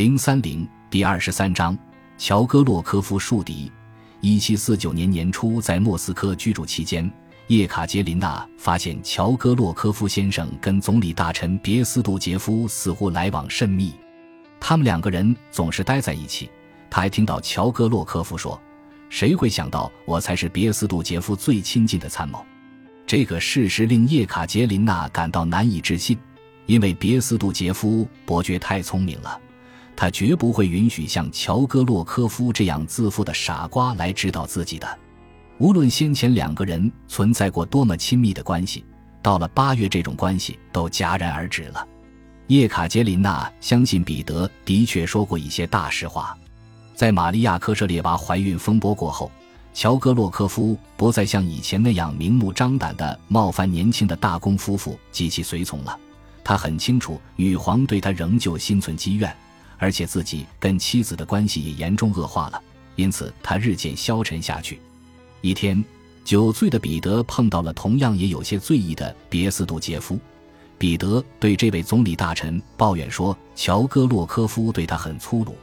零三零第二十三章，乔戈洛科夫树敌。一七四九年年初，在莫斯科居住期间，叶卡捷琳娜发现乔戈洛科夫先生跟总理大臣别斯杜杰夫似乎来往甚密，他们两个人总是待在一起。他还听到乔戈洛科夫说：“谁会想到我才是别斯杜杰夫最亲近的参谋？”这个事实令叶卡捷琳娜感到难以置信，因为别斯杜杰夫伯爵太聪明了。他绝不会允许像乔戈洛科夫这样自负的傻瓜来指导自己的。无论先前两个人存在过多么亲密的关系，到了八月，这种关系都戛然而止了。叶卡捷琳娜相信彼得的确说过一些大实话。在玛利亚科舍列娃怀孕风波过后，乔戈洛科夫不再像以前那样明目张胆地冒犯年轻的大公夫妇及其随从了。他很清楚，女皇对他仍旧心存积怨。而且自己跟妻子的关系也严重恶化了，因此他日渐消沉下去。一天，酒醉的彼得碰到了同样也有些醉意的别斯杜杰夫。彼得对这位总理大臣抱怨说：“乔戈洛科夫对他很粗鲁。”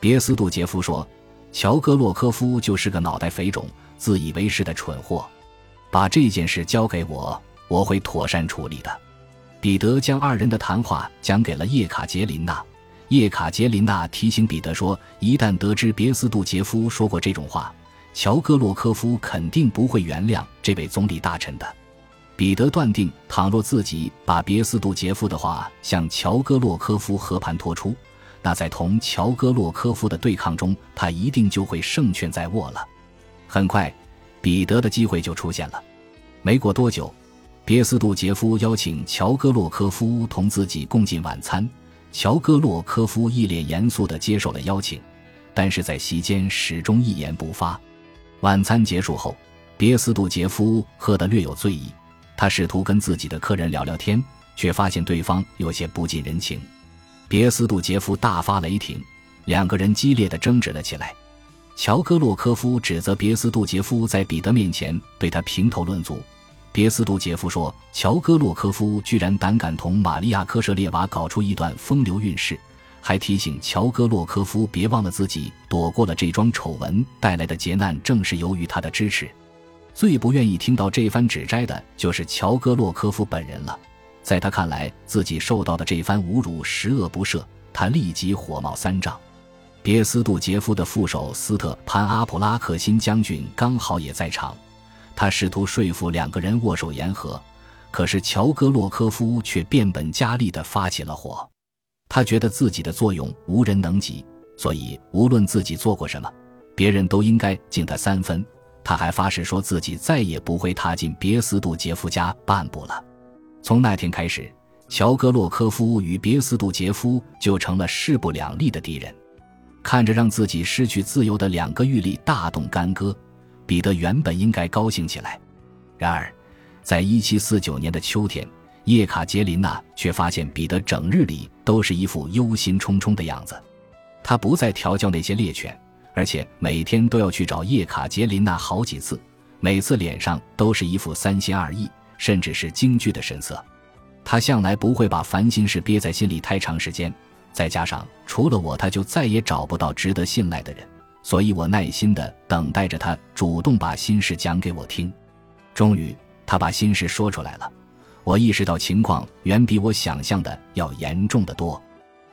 别斯杜杰夫说：“乔戈洛科夫就是个脑袋肥肿、自以为是的蠢货。把这件事交给我，我会妥善处理的。”彼得将二人的谈话讲给了叶卡捷琳娜。叶卡捷琳娜提醒彼得说：“一旦得知别斯杜杰夫说过这种话，乔戈洛科夫肯定不会原谅这位总理大臣的。”彼得断定，倘若自己把别斯杜杰夫的话向乔戈洛科夫和盘托出，那在同乔戈洛科夫的对抗中，他一定就会胜券在握了。很快，彼得的机会就出现了。没过多久，别斯杜杰夫邀请乔戈洛科夫同自己共进晚餐。乔戈洛科夫一脸严肃地接受了邀请，但是在席间始终一言不发。晚餐结束后，别斯杜杰夫喝得略有醉意，他试图跟自己的客人聊聊天，却发现对方有些不近人情。别斯杜杰夫大发雷霆，两个人激烈的争执了起来。乔戈洛科夫指责别斯杜杰夫在彼得面前对他评头论足。别斯杜杰夫说：“乔戈洛科夫居然胆敢同玛利亚科舍列娃搞出一段风流韵事，还提醒乔戈洛科夫别忘了自己躲过了这桩丑闻带来的劫难，正是由于他的支持。最不愿意听到这番指摘的就是乔戈洛科夫本人了。在他看来，自己受到的这番侮辱十恶不赦，他立即火冒三丈。别斯杜杰夫的副手斯特潘阿普拉克辛将军刚好也在场。”他试图说服两个人握手言和，可是乔戈洛科夫却变本加厉地发起了火。他觉得自己的作用无人能及，所以无论自己做过什么，别人都应该敬他三分。他还发誓说自己再也不会踏进别斯杜杰夫家半步了。从那天开始，乔戈洛科夫与别斯杜杰夫就成了势不两立的敌人。看着让自己失去自由的两个玉立大动干戈。彼得原本应该高兴起来，然而，在一七四九年的秋天，叶卡捷琳娜却发现彼得整日里都是一副忧心忡忡的样子。他不再调教那些猎犬，而且每天都要去找叶卡捷琳娜好几次，每次脸上都是一副三心二意，甚至是惊惧的神色。他向来不会把烦心事憋在心里太长时间，再加上除了我，他就再也找不到值得信赖的人。所以我耐心地等待着他主动把心事讲给我听。终于，他把心事说出来了。我意识到情况远比我想象的要严重的多。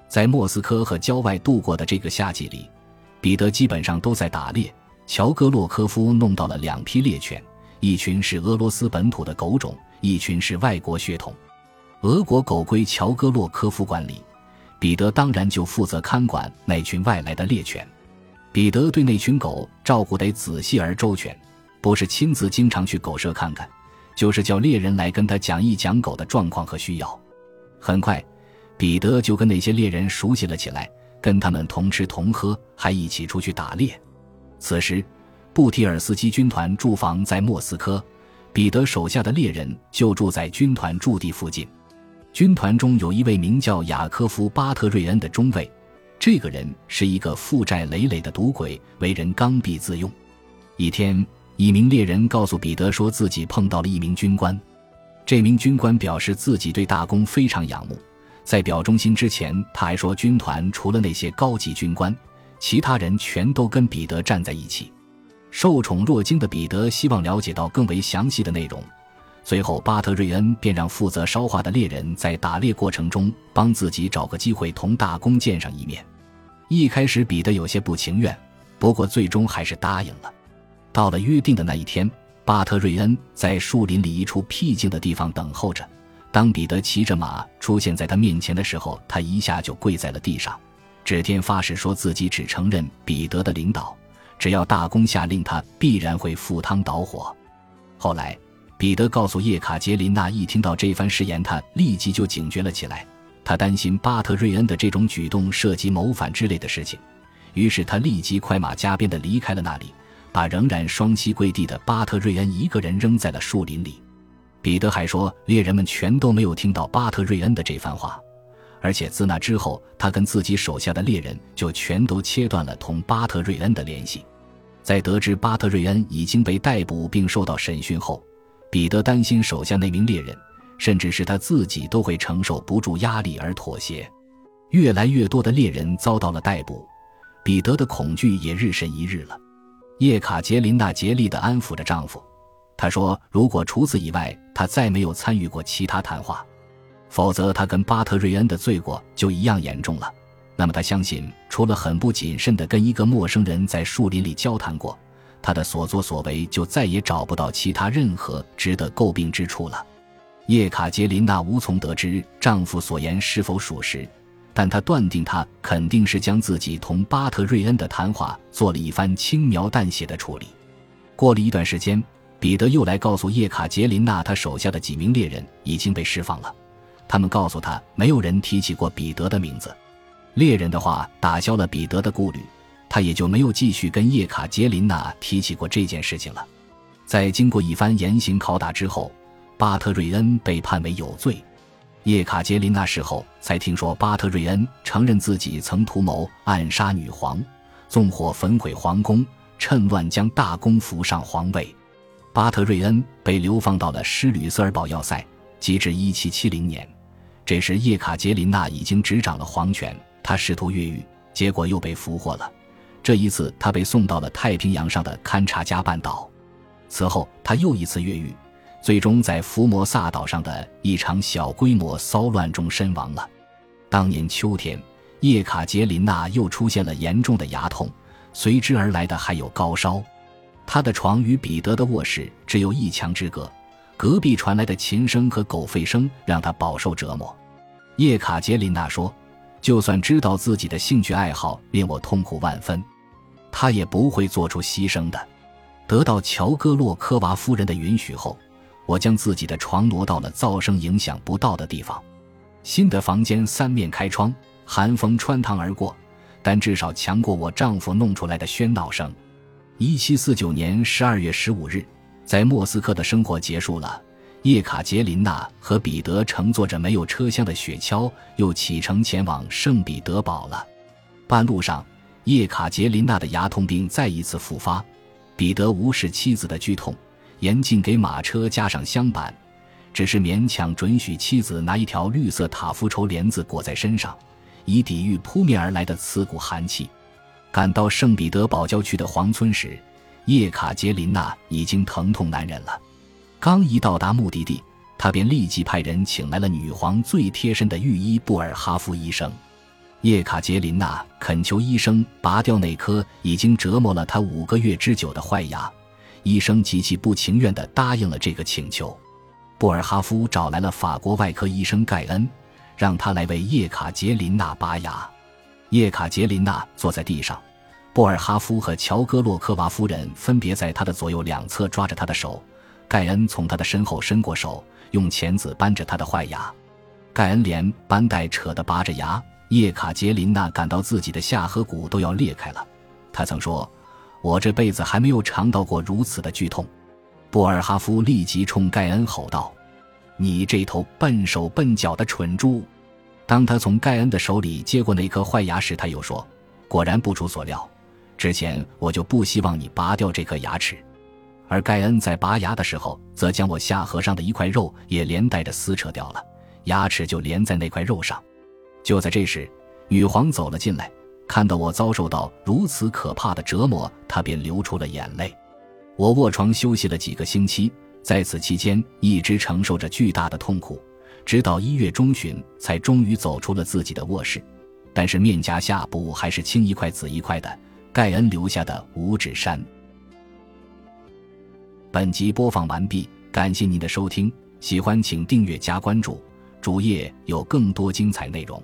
在莫斯科和郊外度过的这个夏季里，彼得基本上都在打猎。乔戈洛科夫弄到了两批猎犬，一群是俄罗斯本土的狗种，一群是外国血统。俄国狗归乔戈洛科夫管理，彼得当然就负责看管那群外来的猎犬。彼得对那群狗照顾得仔细而周全，不是亲自经常去狗舍看看，就是叫猎人来跟他讲一讲狗的状况和需要。很快，彼得就跟那些猎人熟悉了起来，跟他们同吃同喝，还一起出去打猎。此时，布提尔斯基军团驻防在莫斯科，彼得手下的猎人就住在军团驻地附近。军团中有一位名叫雅科夫·巴特瑞恩的中尉。这个人是一个负债累累的赌鬼，为人刚愎自用。一天，一名猎人告诉彼得，说自己碰到了一名军官。这名军官表示自己对大公非常仰慕，在表忠心之前，他还说，军团除了那些高级军官，其他人全都跟彼得站在一起。受宠若惊的彼得希望了解到更为详细的内容。随后，巴特瑞恩便让负责烧化的猎人在打猎过程中帮自己找个机会同大公见上一面。一开始，彼得有些不情愿，不过最终还是答应了。到了约定的那一天，巴特瑞恩在树林里一处僻静的地方等候着。当彼得骑着马出现在他面前的时候，他一下就跪在了地上，指天发誓说自己只承认彼得的领导，只要大公下令，他必然会赴汤蹈火。后来，彼得告诉叶卡捷琳娜，一听到这番誓言，他立即就警觉了起来。他担心巴特瑞恩的这种举动涉及谋反之类的事情，于是他立即快马加鞭地离开了那里，把仍然双膝跪地的巴特瑞恩一个人扔在了树林里。彼得还说，猎人们全都没有听到巴特瑞恩的这番话，而且自那之后，他跟自己手下的猎人就全都切断了同巴特瑞恩的联系。在得知巴特瑞恩已经被逮捕并受到审讯后，彼得担心手下那名猎人，甚至是他自己都会承受不住压力而妥协。越来越多的猎人遭到了逮捕，彼得的恐惧也日甚一日了。叶卡捷琳娜竭力地安抚着丈夫。她说：“如果除此以外，他再没有参与过其他谈话，否则他跟巴特瑞恩的罪过就一样严重了。那么他相信，除了很不谨慎地跟一个陌生人在树林里交谈过，他的所作所为就再也找不到其他任何值得诟病之处了。”叶卡捷琳娜无从得知丈夫所言是否属实，但她断定他肯定是将自己同巴特瑞恩的谈话做了一番轻描淡写的处理。过了一段时间。彼得又来告诉叶卡捷琳娜，他手下的几名猎人已经被释放了。他们告诉他，没有人提起过彼得的名字。猎人的话打消了彼得的顾虑，他也就没有继续跟叶卡捷琳娜提起过这件事情了。在经过一番严刑拷打之后，巴特瑞恩被判为有罪。叶卡捷琳娜事后才听说，巴特瑞恩承认自己曾图谋暗杀女皇，纵火焚毁皇宫，趁乱将大公扶上皇位。巴特瑞恩被流放到了施吕瑟尔堡要塞，直至1770年。这时叶卡捷琳娜已经执掌了皇权，她试图越狱，结果又被俘获了。这一次，他被送到了太平洋上的堪察加半岛。此后，他又一次越狱，最终在福摩萨岛上的一场小规模骚乱中身亡了。当年秋天，叶卡捷琳娜又出现了严重的牙痛，随之而来的还有高烧。他的床与彼得的卧室只有一墙之隔，隔壁传来的琴声和狗吠声让他饱受折磨。叶卡捷琳娜说：“就算知道自己的兴趣爱好令我痛苦万分，他也不会做出牺牲的。”得到乔戈洛科娃夫人的允许后，我将自己的床挪到了噪声影响不到的地方。新的房间三面开窗，寒风穿堂而过，但至少强过我丈夫弄出来的喧闹声。一七四九年十二月十五日，在莫斯科的生活结束了。叶卡捷琳娜和彼得乘坐着没有车厢的雪橇，又启程前往圣彼得堡了。半路上，叶卡捷琳娜的牙痛病再一次复发。彼得无视妻子的剧痛，严禁给马车加上镶板，只是勉强准许妻子拿一条绿色塔夫绸帘子裹在身上，以抵御扑面而来的刺骨寒气。赶到圣彼得堡郊区的黄村时，叶卡捷琳娜已经疼痛难忍了。刚一到达目的地，他便立即派人请来了女皇最贴身的御医布尔哈夫医生。叶卡捷琳娜恳求医生拔掉那颗已经折磨了她五个月之久的坏牙，医生极其不情愿地答应了这个请求。布尔哈夫找来了法国外科医生盖恩，让他来为叶卡捷琳娜拔牙。叶卡捷琳娜坐在地上，布尔哈夫和乔戈洛科娃夫人分别在她的左右两侧抓着她的手。盖恩从他的身后伸过手，用钳子扳着她的坏牙。盖恩连扳带扯的拔着牙，叶卡捷琳娜感到自己的下颌骨都要裂开了。他曾说：“我这辈子还没有尝到过如此的剧痛。”布尔哈夫立即冲盖恩吼道：“你这头笨手笨脚的蠢猪！”当他从盖恩的手里接过那颗坏牙时，他又说：“果然不出所料，之前我就不希望你拔掉这颗牙齿。”而盖恩在拔牙的时候，则将我下颌上的一块肉也连带着撕扯掉了，牙齿就连在那块肉上。就在这时，女皇走了进来，看到我遭受到如此可怕的折磨，她便流出了眼泪。我卧床休息了几个星期，在此期间一直承受着巨大的痛苦，直到一月中旬才终于走出了自己的卧室。但是面颊下部还是青一块紫一块的，盖恩留下的五指山。本集播放完毕，感谢您的收听，喜欢请订阅加关注，主页有更多精彩内容。